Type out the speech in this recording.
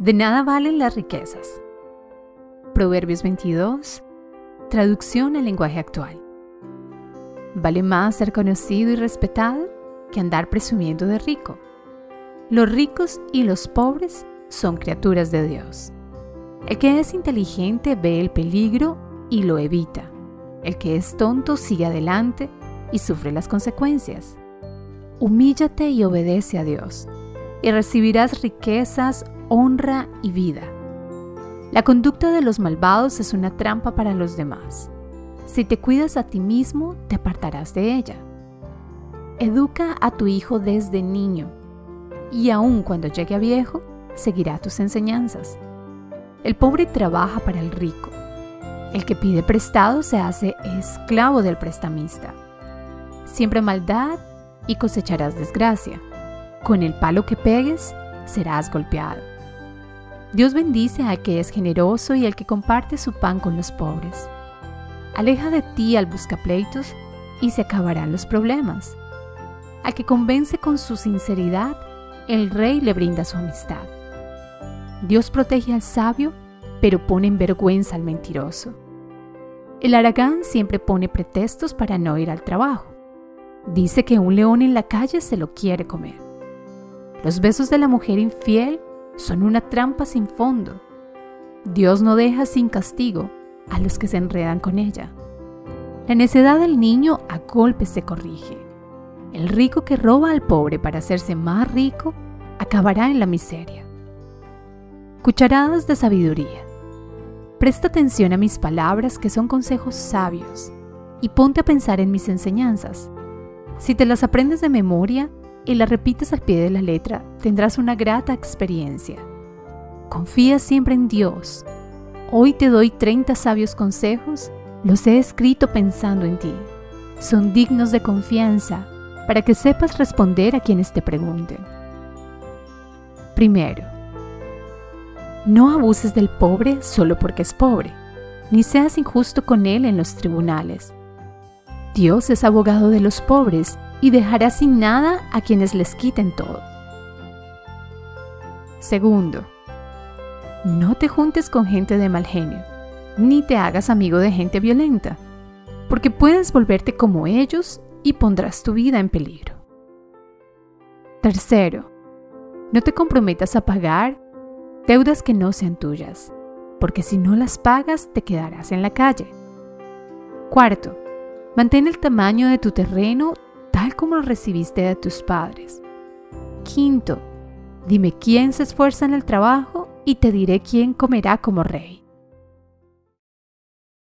De nada valen las riquezas. Proverbios 22, traducción al lenguaje actual. Vale más ser conocido y respetado que andar presumiendo de rico. Los ricos y los pobres son criaturas de Dios. El que es inteligente ve el peligro y lo evita. El que es tonto sigue adelante y sufre las consecuencias. Humíllate y obedece a Dios, y recibirás riquezas, honra y vida. La conducta de los malvados es una trampa para los demás. Si te cuidas a ti mismo, te apartarás de ella. Educa a tu hijo desde niño, y aun cuando llegue a viejo, seguirá tus enseñanzas. El pobre trabaja para el rico. El que pide prestado se hace esclavo del prestamista. Siempre maldad y cosecharás desgracia. Con el palo que pegues, serás golpeado. Dios bendice al que es generoso y al que comparte su pan con los pobres. Aleja de ti al buscapleitos y se acabarán los problemas. Al que convence con su sinceridad, el rey le brinda su amistad. Dios protege al sabio, pero pone en vergüenza al mentiroso. El aragán siempre pone pretextos para no ir al trabajo. Dice que un león en la calle se lo quiere comer. Los besos de la mujer infiel son una trampa sin fondo. Dios no deja sin castigo a los que se enredan con ella. La necedad del niño a golpes se corrige. El rico que roba al pobre para hacerse más rico acabará en la miseria. Cucharadas de sabiduría. Presta atención a mis palabras que son consejos sabios y ponte a pensar en mis enseñanzas. Si te las aprendes de memoria y las repites al pie de la letra, tendrás una grata experiencia. Confía siempre en Dios. Hoy te doy 30 sabios consejos, los he escrito pensando en ti. Son dignos de confianza para que sepas responder a quienes te pregunten. Primero, no abuses del pobre solo porque es pobre, ni seas injusto con él en los tribunales Dios es abogado de los pobres y dejará sin nada a quienes les quiten todo. Segundo, no te juntes con gente de mal genio, ni te hagas amigo de gente violenta, porque puedes volverte como ellos y pondrás tu vida en peligro. Tercero, no te comprometas a pagar deudas que no sean tuyas, porque si no las pagas te quedarás en la calle. Cuarto, Mantén el tamaño de tu terreno tal como lo recibiste de tus padres. Quinto, dime quién se esfuerza en el trabajo y te diré quién comerá como rey.